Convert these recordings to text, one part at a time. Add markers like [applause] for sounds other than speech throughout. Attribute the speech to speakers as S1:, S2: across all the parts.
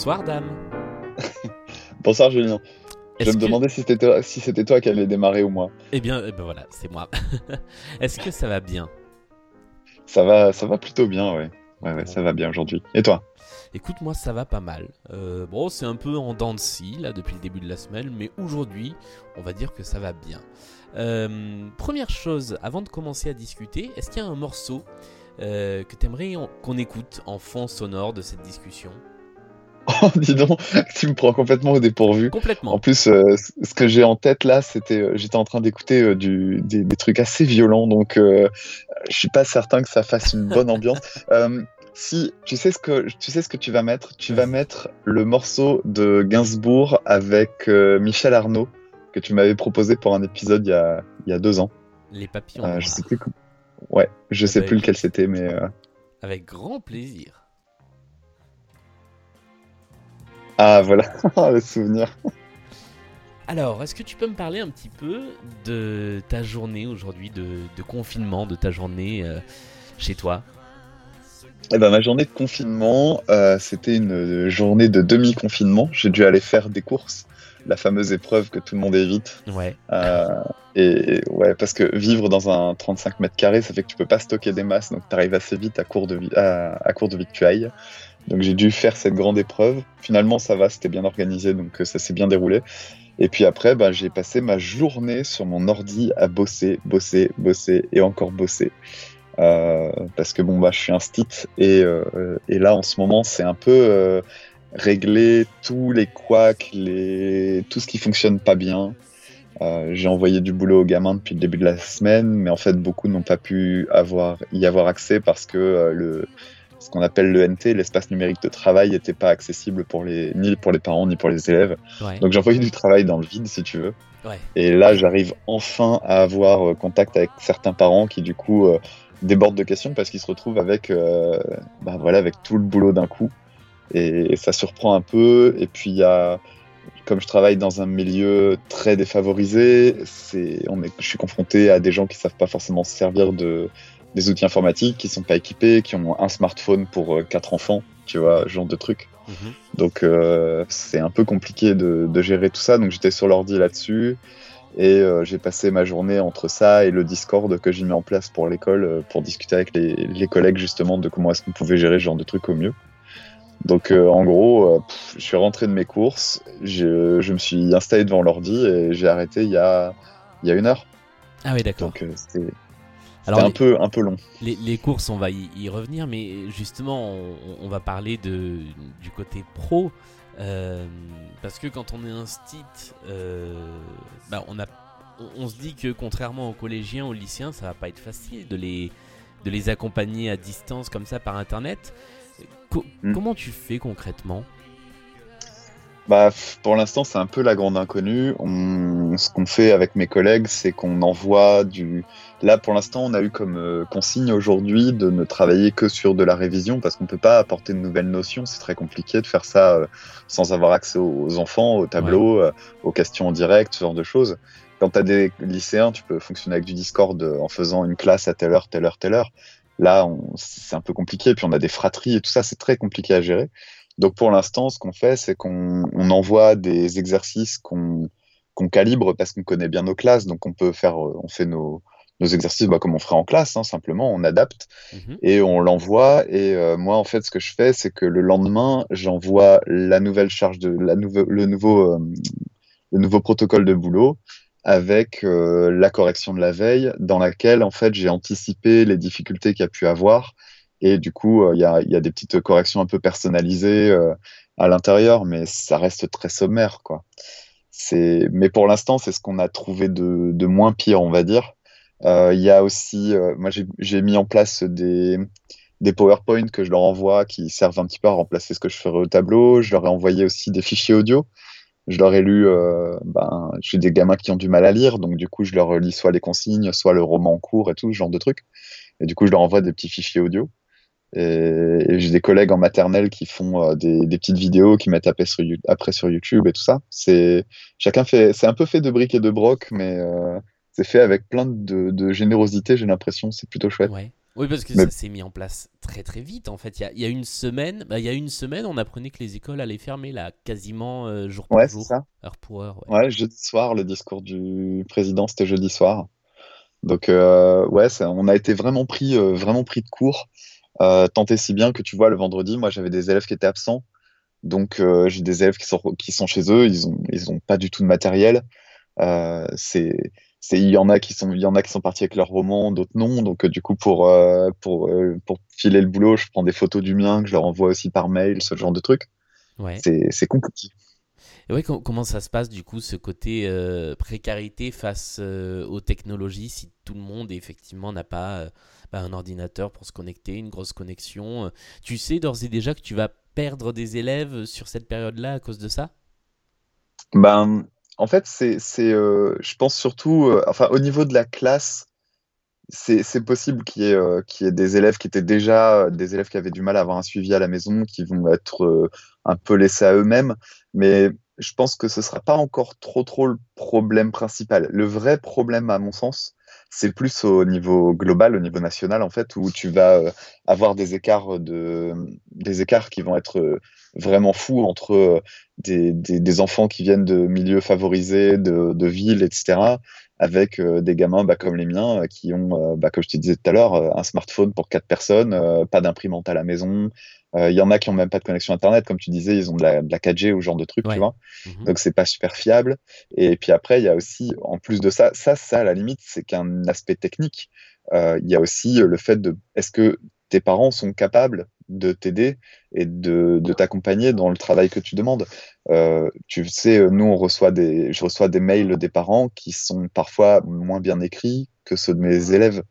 S1: Bonsoir, dame. [laughs]
S2: Bonsoir, Julien. Je me
S1: que-
S2: demandais si c'était toi, si c'était toi qui allais démarrer ou moi.
S1: Eh bien, eh ben voilà, c'est moi. [laughs] Est-ce que ça va bien?
S2: Ça va, ça va plutôt bien, ouais. Ouais, ouais, ça va bien aujourd'hui. Et toi?
S1: Écoute, moi, ça va pas mal. Euh, bon, c'est un peu en dents de scie, là, depuis le début de la semaine, mais aujourd'hui, on va dire que ça va bien. Euh, première chose, avant de commencer à discuter, est-ce qu'il y a un morceau euh, que t'aimerais qu'on écoute en fond sonore de cette discussion?
S2: Oh, [laughs] dis donc, tu me prends complètement au dépourvu. En
S1: Complètement.
S2: plus, euh, ce que j'ai en tête là, c'était, euh, j'étais en train d'écouter euh, des, des trucs assez violents, donc je suis pas certain que ça fasse une bonne ambiance. [laughs] Si tu sais ce que tu sais ce que tu vas mettre, tu vas mettre le morceau de Gainsbourg avec Michel Arnaud que tu m'avais proposé pour un épisode il y a, il y a deux ans.
S1: Les papillons.
S2: Je sais plus. Ouais, je sais
S1: bah,
S2: plus lequel c'était, mais
S1: Avec grand plaisir.
S2: Ah voilà, [laughs] le souvenir.
S1: Alors, est-ce que tu peux me parler un petit peu de ta journée aujourd'hui, de, de confinement, de ta journée euh, chez toi?
S2: Eh ben, ma journée de confinement, euh, c'était une euh, journée de demi-confinement. J'ai dû aller faire des courses, la fameuse épreuve que tout le monde évite.
S1: Ouais.
S2: Euh, et ouais, parce que vivre dans un 35 mètres carrés, ça fait que tu peux pas stocker des masses, donc tu arrives assez vite à court de, vi- à, à court de vie que tu ailles. Donc j'ai dû faire cette grande épreuve. Finalement, ça va, c'était bien organisé, donc euh, ça s'est bien déroulé. Et puis après, ben, j'ai passé ma journée sur mon ordi à bosser, bosser, bosser et encore bosser. Euh, parce que bon, bah, je suis un stit et, euh, et là, en ce moment, c'est un peu euh, régler tous les couacs, les... tout ce qui fonctionne pas bien. Euh, j'ai envoyé du boulot aux gamins depuis le début de la semaine, mais en fait, beaucoup n'ont pas pu avoir, y avoir accès parce que euh, le, ce qu'on appelle l'ENT, l'espace numérique de travail, n'était pas accessible pour les, ni pour les parents ni pour les élèves.
S1: Ouais.
S2: Donc j'ai envoyé du travail dans le vide, si tu veux.
S1: Ouais.
S2: Et là, j'arrive enfin à avoir euh, contact avec certains parents qui, du coup, euh, débordent de questions parce qu'ils se retrouvent avec, bah, voilà, avec tout le boulot d'un coup. Et, ça surprend un peu. Et puis, y a, comme je travaille dans un milieu très défavorisé, c'est, on est, je suis confronté à des gens qui savent pas forcément se servir de, des outils informatiques, qui sont pas équipés, qui ont un smartphone pour euh, quatre enfants, tu vois, ce genre de trucs.
S1: Mhm.
S2: Donc euh, c'est un peu compliqué de, de gérer tout ça. Donc j'étais sur l'ordi là-dessus et euh, j'ai passé ma journée entre ça et le Discord que j'ai mis en place pour l'école euh, pour discuter avec les, les collègues justement de comment est-ce qu'on pouvait gérer ce genre de trucs au mieux. Donc euh, en gros, euh, pff, je suis rentré de mes courses, je, je me suis installé devant l'ordi et j'ai arrêté il y a, il y a une heure.
S1: Ah oui, d'accord.
S2: Donc euh, c'était un,
S1: les,
S2: peu, un peu long.
S1: les- les courses, on va y, y revenir, mais justement, on, on va parler de, du côté pro. parce que quand on est un stit, euh, bah, on, a, on, on se dit que contrairement aux collégiens, aux lycéens, ça va pas être facile de les, de les accompagner à distance comme ça par internet. Co-
S2: Mm.
S1: Comment tu fais concrètement?
S2: Bah, pour l'instant, c'est un peu la grande inconnue. On- Ce qu'on fait avec mes collègues, c'est qu'on envoie du. Là, pour l'instant, on a eu comme euh, consigne aujourd'hui de ne travailler que sur de la révision parce qu'on peut pas apporter de nouvelles notions. C'est très compliqué de faire ça euh, sans avoir accès aux enfants, aux tableaux, euh, aux questions en direct, ce genre de choses. Quand tu as des lycéens, tu peux fonctionner avec du Discord en faisant une classe à telle heure, telle heure, telle heure. Là, c'est un peu compliqué. Puis on a des fratries et tout ça, c'est très compliqué à gérer. Donc pour l'instant, ce qu'on fait, c'est qu'on on envoie des exercices qu'on calibre parce qu'on connaît bien nos classes. Donc on peut faire, euh, on fait nos, nos exercices bah, comme on ferait en classe, hein, simplement, on adapte
S1: Mhm.
S2: et on l'envoie. Et euh, moi, en fait, ce que je fais, c'est que le lendemain, j'envoie la nouvelle charge de la le nouveau, euh, le nouveau protocole de boulot avec euh, la correction de la veille, dans laquelle en fait j'ai anticipé les difficultés qu'il y a pu avoir. Et du coup, euh, il y, a, des petites corrections un peu personnalisées euh, à l'intérieur, mais ça reste très sommaire, quoi. Mais pour l'instant, c'est ce qu'on a trouvé de, de moins pire, on va dire. Il y a aussi, moi j'ai mis en place des, des PowerPoint que je leur envoie qui servent un petit peu à remplacer ce que je ferais au tableau. Je leur ai envoyé aussi des fichiers audio. Je leur ai lu, euh, ben, j'ai des gamins qui ont du mal à lire, donc du coup je leur lis soit les consignes, soit le roman en cours et tout ce genre de trucs. Et du coup je leur envoie des petits fichiers audio. Et, j'ai des collègues en maternelle qui font euh, des, petites vidéos, qui mettent après sur, sur YouTube et tout ça. C'est chacun fait, c'est un peu fait de briques et de broc, mais euh, c'est fait avec plein de, générosité. J'ai l'impression, c'est plutôt chouette.
S1: Oui, parce que ça s'est mis en place très très vite. En fait, il y a, une semaine, bah, il y a une semaine, on apprenait que les écoles allaient fermer là, quasiment euh, jour pour jour,
S2: ça.
S1: heure pour heure.
S2: Ouais. jeudi soir, le discours du président, c'était jeudi soir. Donc euh, ouais, on a été vraiment pris, euh, vraiment pris de court. tant et si bien que tu vois, le vendredi, moi j'avais des élèves qui étaient absents. Donc j'ai des élèves qui sont, qui sont chez eux, ils n'ont ils ont pas du tout de matériel. c'est il y en a qui sont il y en a qui sont partis avec leur roman d'autres non. Donc euh, du coup pour euh, pour euh, pour filer le boulot je prends des photos du mien que je leur envoie aussi par mail ce genre de truc. Ouais. c'est compliqué.
S1: Et ouais, comment ça se passe du coup ce côté précarité face aux technologies si tout le monde effectivement n'a pas bah, un ordinateur pour se connecter une grosse connexion tu sais d'ores et déjà que tu vas perdre des élèves sur cette période là à cause de ça?
S2: Ben en fait, c'est, euh, je pense surtout, euh, enfin, au niveau de la classe, c'est possible qu'il y, ait, euh, y ait des élèves qui étaient déjà des élèves qui avaient du mal à avoir un suivi à la maison, qui vont être un peu laissés à eux-mêmes. Mais je pense que ce ne sera pas encore trop trop le problème principal. Le vrai problème, à mon sens, c'est plus au niveau global, au niveau national, en fait, où tu vas avoir des écarts, de, des écarts qui vont être vraiment fou entre euh, des, des, enfants qui viennent de milieux favorisés, de, de villes, etc., avec euh, des gamins bah, comme les miens euh, qui ont, bah, comme je te disais tout à l'heure, un smartphone pour quatre personnes, pas d'imprimante à la maison. Il y en a qui ont même pas de connexion Internet, comme tu disais, ils ont de la, de la 4G ou ce genre de truc, tu vois. Mmh Donc, c'est pas super fiable. Et puis après, il y a aussi, en plus de ça, ça, ça à la limite, c'est qu'un aspect technique. Il y a aussi le fait de, est-ce que tes parents sont capables de t'aider et de, t'accompagner dans le travail que tu demandes. Euh, tu sais, nous, on reçoit des, je reçois des mails des parents qui sont parfois moins bien écrits que ceux de mes élèves.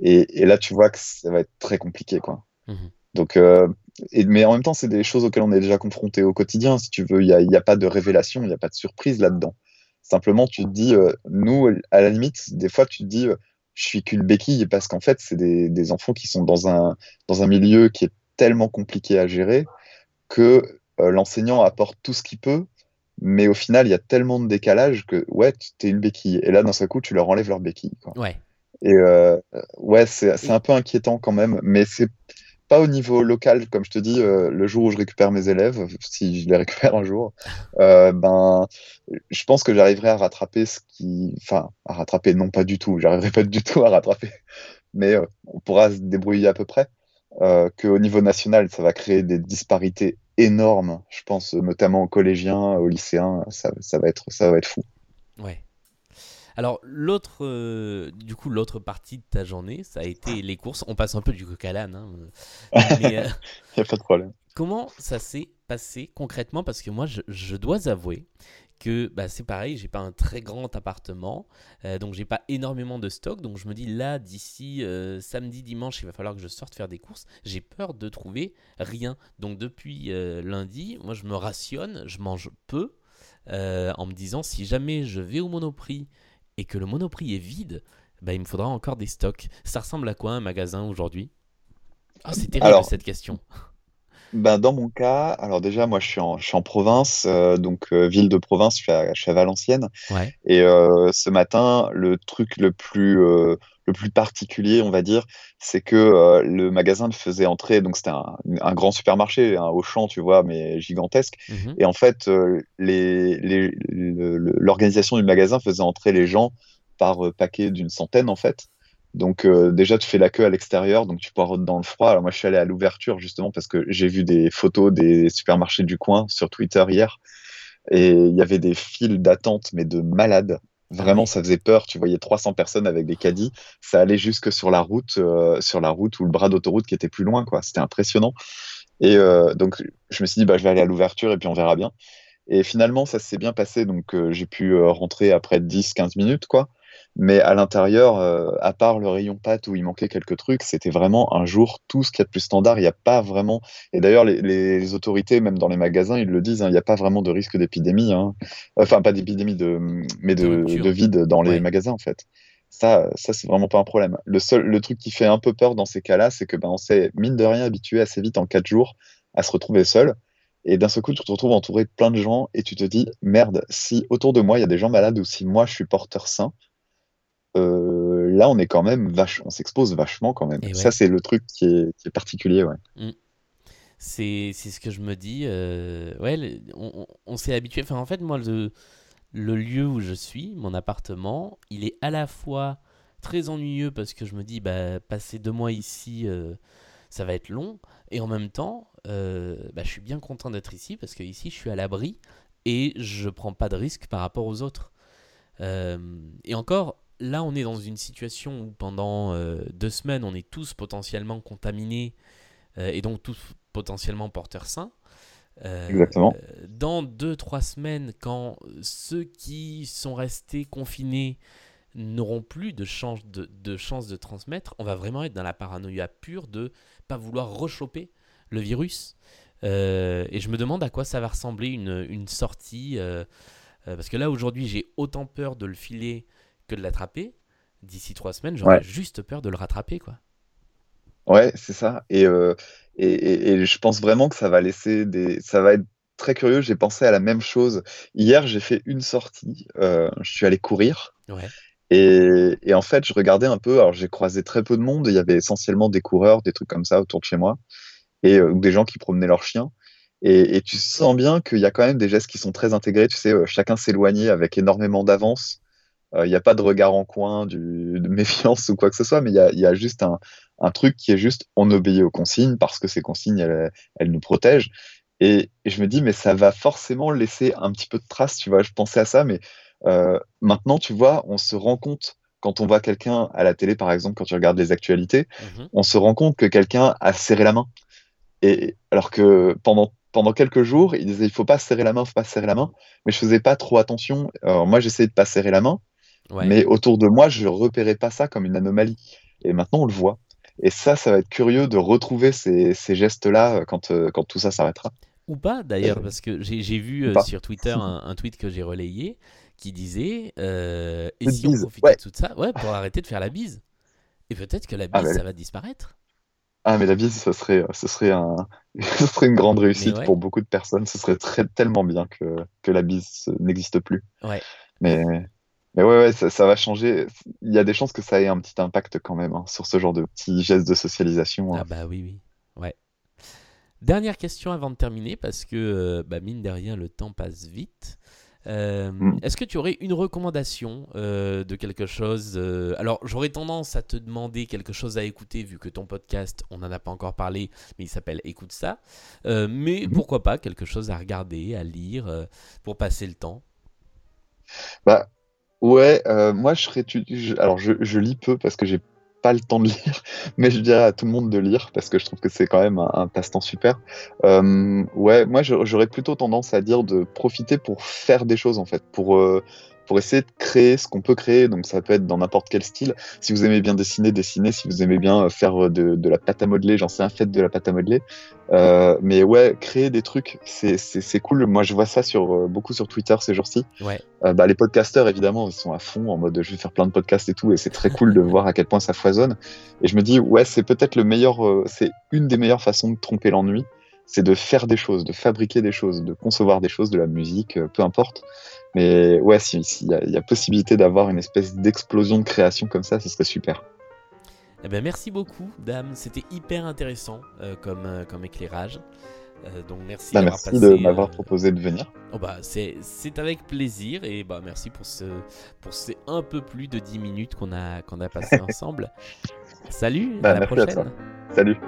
S2: Et, là, tu vois que ça va être très compliqué, quoi. Mmh Donc, euh, et, mais en même temps, c'est des choses auxquelles on est déjà confronté au quotidien. Si tu veux, il n'y a, a, pas de révélation, il n'y a pas de surprise là-dedans. Simplement, tu te dis, euh, nous, à la limite, des fois, tu te dis, je suis qu'une béquille parce qu'en fait, c'est des, des, enfants qui sont dans un, dans un milieu qui est tellement compliqué à gérer que euh, l'enseignant apporte tout ce qu'il peut, mais au final, il y a tellement de décalage que, ouais, tu es une béquille. Et là, d'un seul coup, tu leur enlèves leur béquille. Quoi.
S1: Ouais.
S2: Et euh, ouais, c'est un peu inquiétant quand même, mais c'est pas au niveau local, comme je te dis, euh, le jour où je récupère mes élèves, si je les récupère un jour, ben, je pense que j'arriverai à rattraper ce qui, enfin, à rattraper, non pas du tout, j'arriverai pas du tout à rattraper, mais on pourra se débrouiller à peu près euh, qu'au niveau national, ça va créer des disparités énormes. Je pense notamment aux collégiens, aux lycéens, ça, ça va, être, ça va être fou.
S1: Ouais. Alors l'autre, euh, du coup, l'autre partie de ta journée, ça a été les courses. On passe un peu du coq à l'âne. Hein. [laughs]
S2: Il n'y a pas de problème.
S1: Comment ça s'est passé concrètement? Parce que moi, je, je dois avouer que bah, c'est pareil, j'ai pas un très grand appartement, euh, donc j'ai pas énormément de stock. Donc je me dis là, d'ici euh, samedi, dimanche, il va falloir que je sorte faire des courses. J'ai peur de trouver rien. Donc depuis euh, lundi, moi je me rationne, je mange peu, en me disant si jamais je vais au Monoprix et que le Monoprix est vide, bah, il me faudra encore des stocks. Ça ressemble à quoi un magasin aujourd'hui? Ah, c'est terrible cette question.
S2: Ben, dans mon cas, alors déjà, moi, je suis en, je suis en province, euh, donc euh, ville de province, je suis à, je Valenciennes. Et euh, ce matin, le truc le plus, le plus particulier, on va dire, c'est que le magasin le faisait entrer, donc c'était un, un grand supermarché, un Auchan, tu vois, mais gigantesque. Mmh Et en fait, les, les, l'organisation du magasin faisait entrer les gens par paquet d'une centaine, en fait. Donc euh, déjà, tu fais la queue à l'extérieur, donc tu pars dans le froid. Alors moi, je suis allé à l'ouverture justement parce que j'ai vu des photos des supermarchés du coin sur Twitter hier, et il y avait des files d'attente, mais de malades. Vraiment, ça faisait peur. Tu voyais 300 personnes avec des caddies. Ça allait jusque sur la route, euh, sur la route ou le bras d'autoroute qui était plus loin, quoi. C'était impressionnant. Et euh, donc, je me suis dit, bah, je vais aller à l'ouverture et puis on verra bien. Et finalement, ça s'est bien passé. Donc, j'ai pu rentrer après 10-15 minutes, quoi. Mais à l'intérieur, euh, à part le rayon pâte où il manquait quelques trucs, c'était vraiment un jour tout ce qu'il y a de plus standard. Il n'y a pas vraiment. Et d'ailleurs, les, autorités, même dans les magasins, ils le disent, hein, il n'y a pas vraiment de risque d'épidémie. Hein. Enfin, pas d'épidémie, de... mais de, de, vide dans les magasins, en fait. Ça, ça c'est vraiment pas un problème. Le, seul, le truc qui fait un peu peur dans ces cas-là, c'est que ben, on s'est, mine de rien, habitué assez vite en quatre jours à se retrouver seul. Et d'un seul coup, tu te retrouves entouré de plein de gens et tu te dis, merde, si autour de moi, il y a des gens malades ou si moi, je suis porteur sain, euh, là, on est quand même vache, on s'expose vachement quand même.
S1: Et
S2: Ça,
S1: ouais.
S2: c'est le truc qui est, qui est particulier, ouais.
S1: C'est c'est ce que je me dis. euh, ouais, on, on- on s'est habitué. Enfin, en fait, moi, le, le lieu où je suis, mon appartement, il est à la fois très ennuyeux parce que je me dis, bah, passer deux mois ici, euh, ça va être long. Et en même temps, euh, bah, je suis bien content d'être ici parce que ici, je suis à l'abri et je prends pas de risques par rapport aux autres. Euh, et encore, là, on est dans une situation où pendant euh, deux semaines, on est tous potentiellement contaminés euh, et donc tous potentiellement porteurs sains. Euh,
S2: Exactement.
S1: Dans deux, trois semaines, quand ceux qui sont restés confinés n'auront plus de chance de, de chance de transmettre, on va vraiment être dans la paranoïa pure de pas vouloir rechoper le virus. Et je me demande à quoi ça va ressembler une, une sortie. parce que là, aujourd'hui, j'ai autant peur de le filer que de l'attraper. D'ici trois semaines, j'aurais
S2: Ouais.
S1: juste peur de le rattraper, quoi.
S2: Ouais, c'est ça. Et, euh, et, et- et je pense vraiment que ça va laisser des. Ça va être très curieux. J'ai pensé à la même chose. Hier, j'ai fait une sortie. euh, je suis allé courir.
S1: Ouais.
S2: Et, et en fait, je regardais un peu. Alors, j'ai croisé très peu de monde. Il y avait essentiellement des coureurs, des trucs comme ça autour de chez moi. Et euh, des gens qui promenaient leurs chiens. Et, et tu sens bien qu'il y a quand même des gestes qui sont très intégrés. Tu sais, chacun s'éloignait avec énormément d'avance. Euh, Il n'y a pas de regard en coin, du, de méfiance [laughs] ou quoi que ce soit, mais il y a, il y a juste un, un truc qui est juste on obéit aux consignes parce que ces consignes, elles, elles nous protègent. Et, et je me dis, mais ça va forcément laisser un petit peu de traces, tu vois. Je pensais à ça, mais euh, maintenant, tu vois, on se rend compte, quand on voit quelqu'un à la télé, par exemple, quand tu regardes les actualités,
S1: Mhm.
S2: on se rend compte que quelqu'un a serré la main. Et alors que pendant, pendant quelques jours, il disait, il faut pas serrer la main, il faut pas serrer la main. Mais je faisais pas trop attention. Alors moi, j'essayais de pas serrer la main,
S1: Ouais.
S2: mais autour de moi, je repérais pas ça comme une anomalie. Et maintenant, on le voit. Et ça, ça va être curieux de retrouver ces, ces gestes-là euh, quand, euh, quand tout ça s'arrêtera.
S1: Ou pas d'ailleurs,
S2: Euh,
S1: parce que j'ai vu euh, sur Twitter un, un tweet que j'ai relayé qui disait euh, Et si on
S2: bise,
S1: profitait
S2: ouais.
S1: de tout ça Ouais, pour arrêter de faire la bise. Et peut-être que la bise,
S2: Ah, mais-
S1: ça va disparaître.
S2: Ah, mais la bise, ce serait, ce serait un, [laughs] ce serait une grande réussite
S1: ouais.
S2: pour beaucoup de personnes. Ce serait très, tellement bien que, que la bise n'existe plus.
S1: Ouais.
S2: Mais, mais ouais, ouais, ça, ça va changer. Il y a des chances que ça ait un petit impact quand même hein, sur ce genre de petits gestes de socialisation. hein.
S1: Ah bah oui, oui. Ouais. Dernière question avant de terminer, parce que, euh, bah, mine de rien, le temps passe vite. Euh,
S2: Mm.
S1: Est-ce que tu aurais une recommandation euh, de quelque chose euh, Alors, j'aurais tendance à te demander quelque chose à écouter, vu que ton podcast, on n'en a pas encore parlé, mais il s'appelle Écoute ça. Mais
S2: Mhm.
S1: pourquoi pas quelque chose à regarder, à lire, pour passer le temps?
S2: Bah, ouais, euh, moi, je serais, tu- je- alors, je, je lis peu parce que j'ai pas le temps de [laughs] lire, mais je dirais à tout le monde de lire parce que je trouve que c'est quand même un, un passe-temps super. Euh, ouais, moi, j'aurais plutôt tendance à dire de profiter pour faire des choses, en fait, pour, euh, pour essayer de créer ce qu'on peut créer. Donc, ça peut être dans n'importe quel style. Si vous aimez bien dessiner, dessiner. Si vous aimez bien euh, faire de, de la pâte à modeler, j'en sais un fait de la pâte à modeler. Euh, mais ouais, créer des trucs, c'est cool. Moi, je vois ça sur, euh, beaucoup sur Twitter ces jours-ci.
S1: Ouais.
S2: Euh, bah, les podcasteurs, évidemment, ils sont à fond en mode je vais faire plein de podcasts et tout, et c'est très cool de [laughs] voir à quel point ça foisonne. Et je me dis, ouais, c'est peut-être le meilleur, euh, c'est une des meilleures façons de tromper l'ennui, c'est de faire des choses, de fabriquer des choses, de concevoir des choses, de la musique, euh, peu importe. Mais ouais, s'il si y, y a possibilité d'avoir une espèce d'explosion de création comme ça, ce serait super.
S1: Eh ben, merci beaucoup, Dame. C'était hyper intéressant euh, comme, euh, comme éclairage. Euh, donc merci
S2: Bah, merci
S1: passé.
S2: de m'avoir proposé de venir.
S1: Oh bah c'est avec plaisir et bah merci pour ce pour ces un peu plus de 10 minutes qu'on a qu'on a passé [laughs] ensemble. Salut,
S2: Bah,
S1: à la
S2: à
S1: prochaine.
S2: Salut.